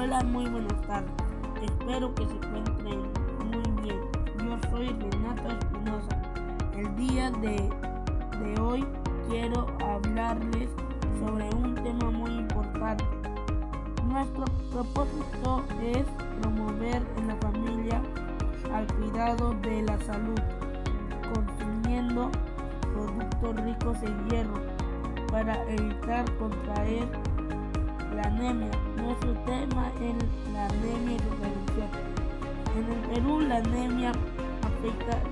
Hola, muy buenas tardes. Espero que se encuentren muy bien. Yo soy Renato Espinosa. El día de, de hoy quiero hablarles sobre un tema muy importante. Nuestro propósito es promover en la familia al cuidado de la salud, consumiendo productos ricos en hierro para evitar contraer la anemia. Nuestro tema es la anemia y su prevención. En el Perú la anemia afecta al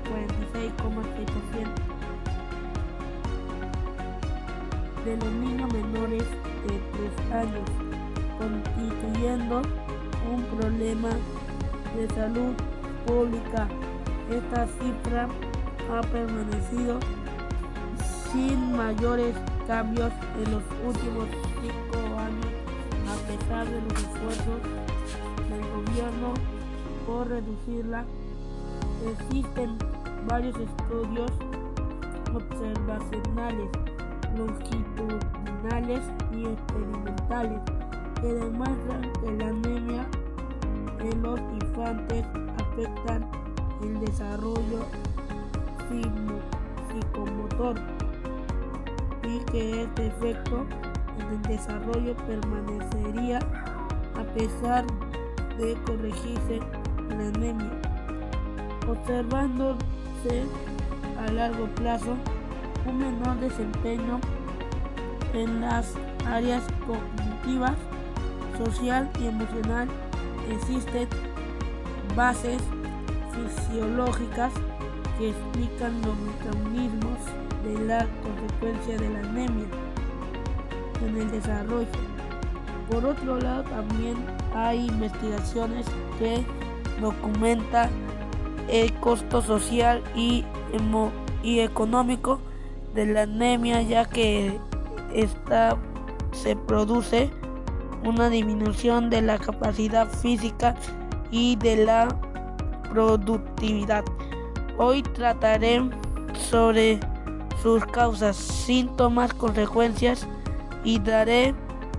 46,6% de los niños menores de 3 años, constituyendo un problema de salud pública. Esta cifra ha permanecido sin mayores cambios en los últimos cinco años pesar de los esfuerzos del gobierno por reducirla. Existen varios estudios observacionales, longitudinales y experimentales que demuestran que la anemia en los infantes afecta el desarrollo psicomotor y que este efecto en el desarrollo permanecería a pesar de corregirse la anemia, observándose a largo plazo un menor desempeño en las áreas cognitivas, social y emocional. Existen bases fisiológicas que explican los mecanismos de la consecuencia de la anemia en el desarrollo. Por otro lado, también hay investigaciones que documentan el costo social y, y económico de la anemia, ya que esta se produce una disminución de la capacidad física y de la productividad. Hoy trataré sobre sus causas, síntomas, consecuencias y daré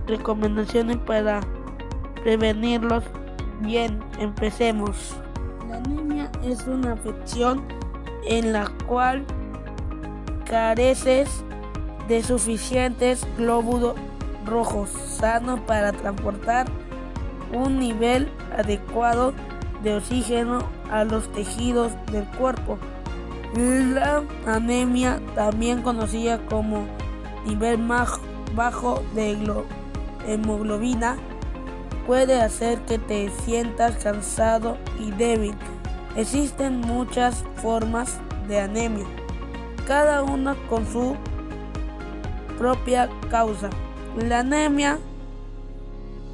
recomendaciones para prevenirlos. Bien, empecemos. La anemia es una afección en la cual careces de suficientes glóbulos rojos sanos para transportar un nivel adecuado de oxígeno a los tejidos del cuerpo. La anemia, también conocida como nivel bajo de hemoglobina, puede hacer que te sientas cansado y débil. Existen muchas formas de anemia, cada una con su propia causa. La anemia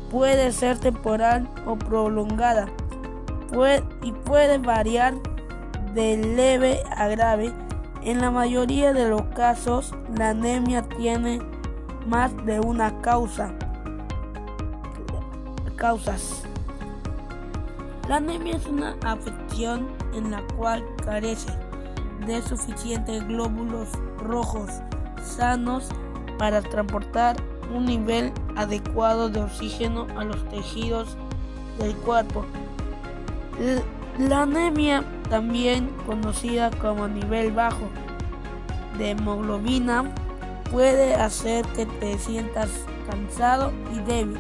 puede ser temporal o prolongada y puede variar de leve a grave. En la mayoría de los casos, la anemia tiene más de una causa. Causas. La anemia es una afección en la cual carece de suficientes glóbulos rojos sanos para transportar un nivel adecuado de oxígeno a los tejidos del cuerpo. La anemia, también conocida como nivel bajo de hemoglobina, puede hacer que te sientas cansado y débil.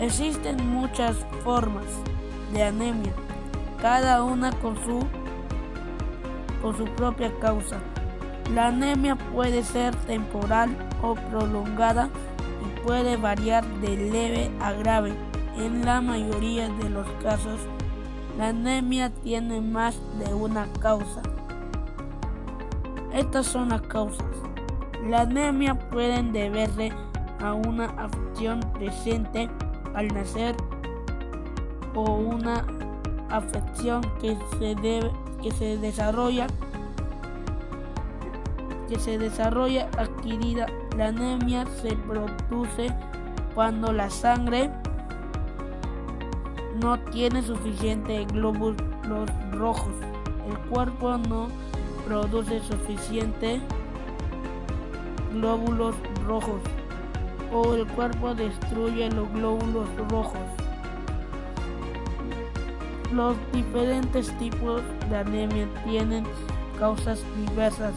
Existen muchas formas de anemia, cada una con su, con su propia causa. La anemia puede ser temporal o prolongada y puede variar de leve a grave. En la mayoría de los casos, la anemia tiene más de una causa. Estas son las causas. La anemia puede deberse a una afección presente al nacer o una afección que se, debe, que se desarrolla que se desarrolla adquirida. La anemia se produce cuando la sangre no tiene suficiente glóbulos rojos. El cuerpo no produce suficiente glóbulos rojos o el cuerpo destruye los glóbulos rojos. Los diferentes tipos de anemia tienen causas diversas.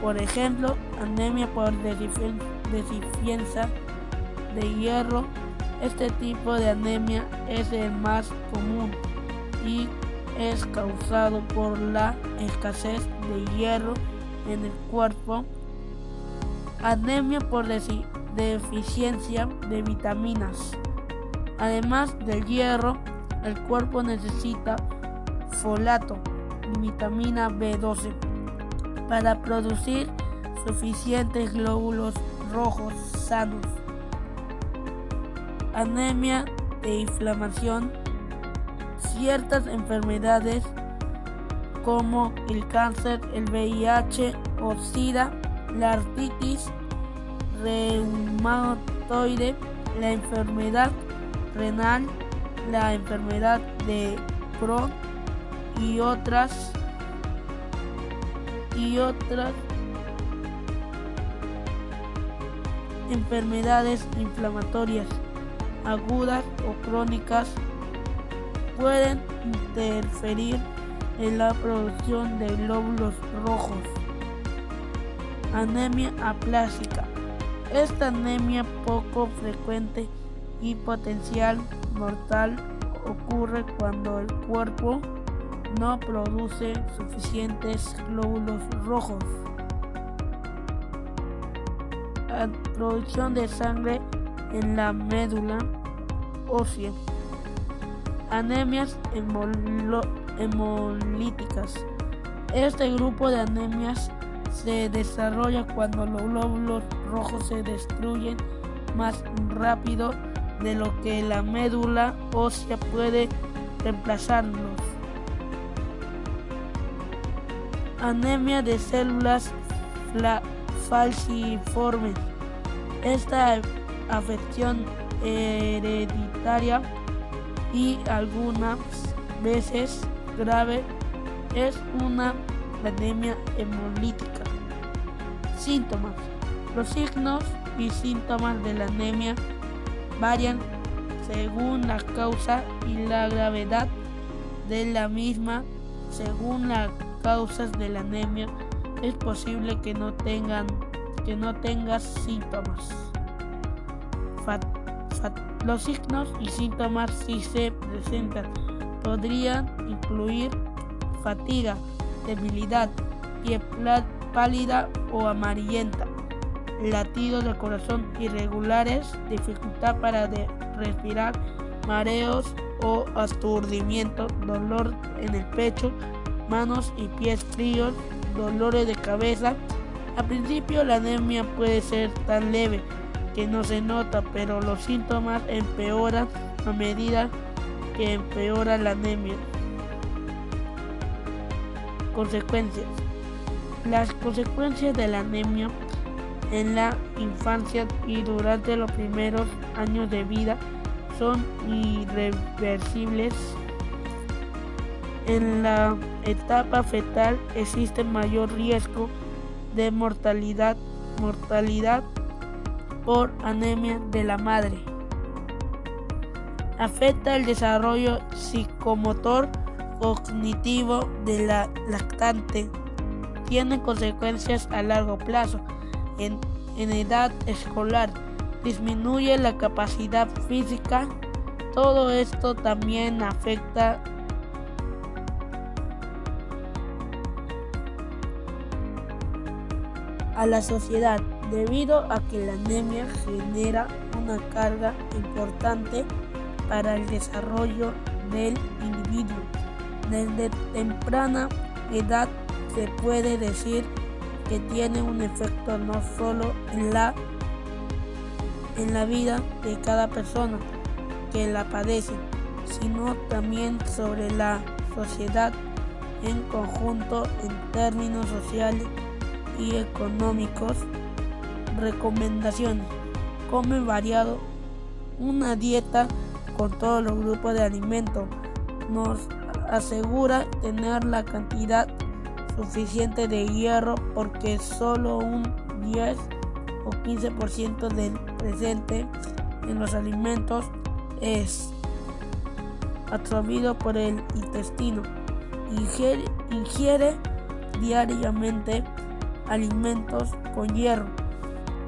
Por ejemplo, anemia por deficiencia de hierro. Este tipo de anemia es el más común y es causado por la escasez de hierro en el cuerpo. Anemia por deficiencia de vitaminas. Además del hierro, el cuerpo necesita folato y vitamina B12 para producir suficientes glóbulos rojos sanos. Anemia de inflamación. Ciertas enfermedades como el cáncer, el VIH o SIDA, la artritis reumatoide, la enfermedad renal, la enfermedad de Crohn y otras y otras enfermedades inflamatorias agudas o crónicas pueden interferir en la producción de glóbulos rojos. Anemia aplásica. Esta anemia poco frecuente y potencial mortal ocurre cuando el cuerpo no produce suficientes glóbulos rojos. La producción de sangre en la médula ósea. Anemias hemolíticas. Este grupo de anemias se desarrolla cuando los glóbulos rojos se destruyen más rápido de lo que la médula ósea puede reemplazarlos. Anemia de células falciformes. Esta afección hereditaria y algunas veces grave es una anemia hemolítica. Los signos y síntomas de la anemia varian según la causa y la gravedad de la misma. Según las causas de la anemia, es posible que no tengan que no tengas síntomas. los signos y síntomas si se presentan podrían incluir fatiga, debilidad, piel pálida o amarillenta, latidos del corazón irregulares, dificultad para respirar, mareos o aturdimiento, dolor en el pecho, manos y pies fríos, dolores de cabeza. Al principio la anemia puede ser tan leve que no se nota, pero los síntomas empeoran a medida que empeora la anemia. Consecuencias. Las consecuencias de la anemia en la infancia y durante los primeros años de vida son irreversibles. En la etapa fetal existe mayor riesgo de mortalidad, por anemia de la madre. Afecta el desarrollo psicomotor cognitivo de la lactante. Tiene consecuencias a largo plazo en, edad escolar, disminuye la capacidad física. Todo esto también afecta a la sociedad debido a que la anemia genera una carga importante para el desarrollo del individuo. Desde temprana edad se puede decir que tiene un efecto no solo en la, en la vida de cada persona que la padece, sino también sobre la sociedad en conjunto en términos sociales y económicos. Recomendaciones. Come variado. Una dieta con todos los grupos de alimentos nos asegura tener la cantidad suficiente de hierro porque solo un 10 o 15% del presente en los alimentos es absorbido por el intestino. Ingiere, ingiere diariamente alimentos con hierro.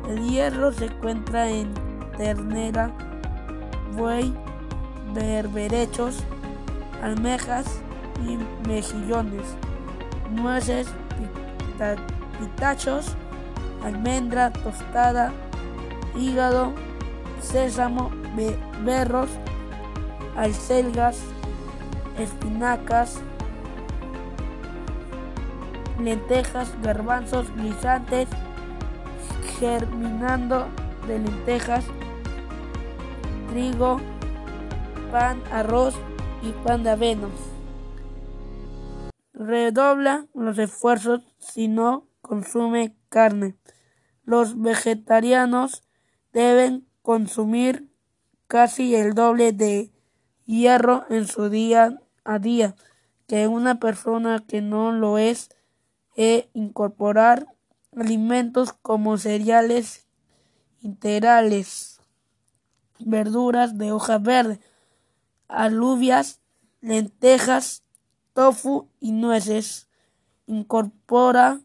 El hierro se encuentra en ternera, buey, berberechos, almejas y mejillones, nueces, pitachos, almendra tostada, hígado, sésamo, berros, alcelgas, espinacas, lentejas, garbanzos, guisantes, germinando de lentejas, trigo, pan, arroz y pan de avena. Redobla los esfuerzos si no consume carne. Los vegetarianos deben consumir casi el doble de hierro en su día a día que una persona que no lo es e incorporar alimentos como cereales integrales, verduras de hoja verde, alubias, lentejas, tofu y nueces. Incorpora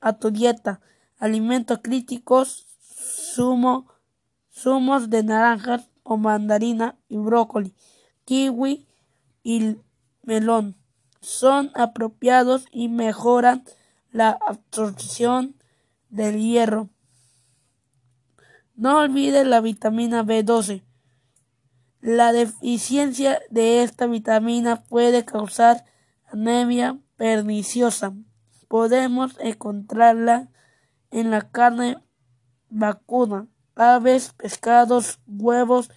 a tu dieta alimentos críticos, zumo, zumos de naranjas o mandarina y brócoli, kiwi y melón. Son apropiados y mejoran la absorción del hierro. No olvides la vitamina B12. La deficiencia de esta vitamina puede causar anemia perniciosa. Podemos encontrarla en la carne vacuna, aves, pescados, huevos,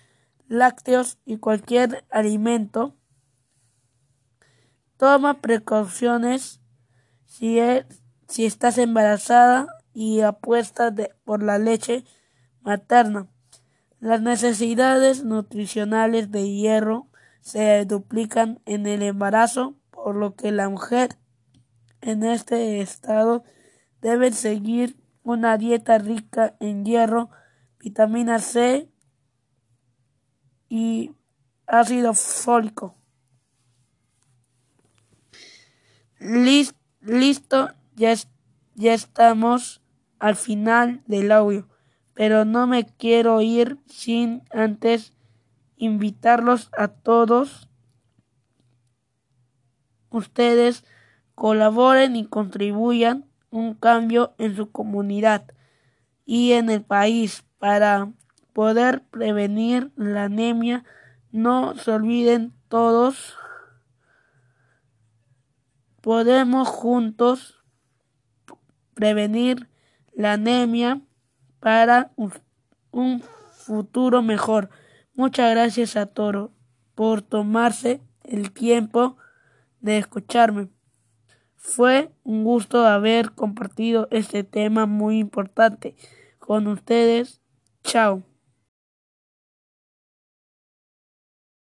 lácteos y cualquier alimento. Toma precauciones si, si estás embarazada y apuesta por la leche materna. Las necesidades nutricionales de hierro se duplican en el embarazo, por lo que la mujer en este estado debe seguir una dieta rica en hierro, vitamina C y ácido fólico. Listo, ya, estamos al final del audio pero no me quiero ir sin antes invitarlos a todos ustedes colaboren y contribuyan un cambio en su comunidad y en el país para poder prevenir la anemia. No se olviden todos. Podemos juntos prevenir la anemia para un futuro mejor. Muchas gracias a Toro por tomarse el tiempo de escucharme. Fue un gusto haber compartido este tema muy importante con ustedes. Chao.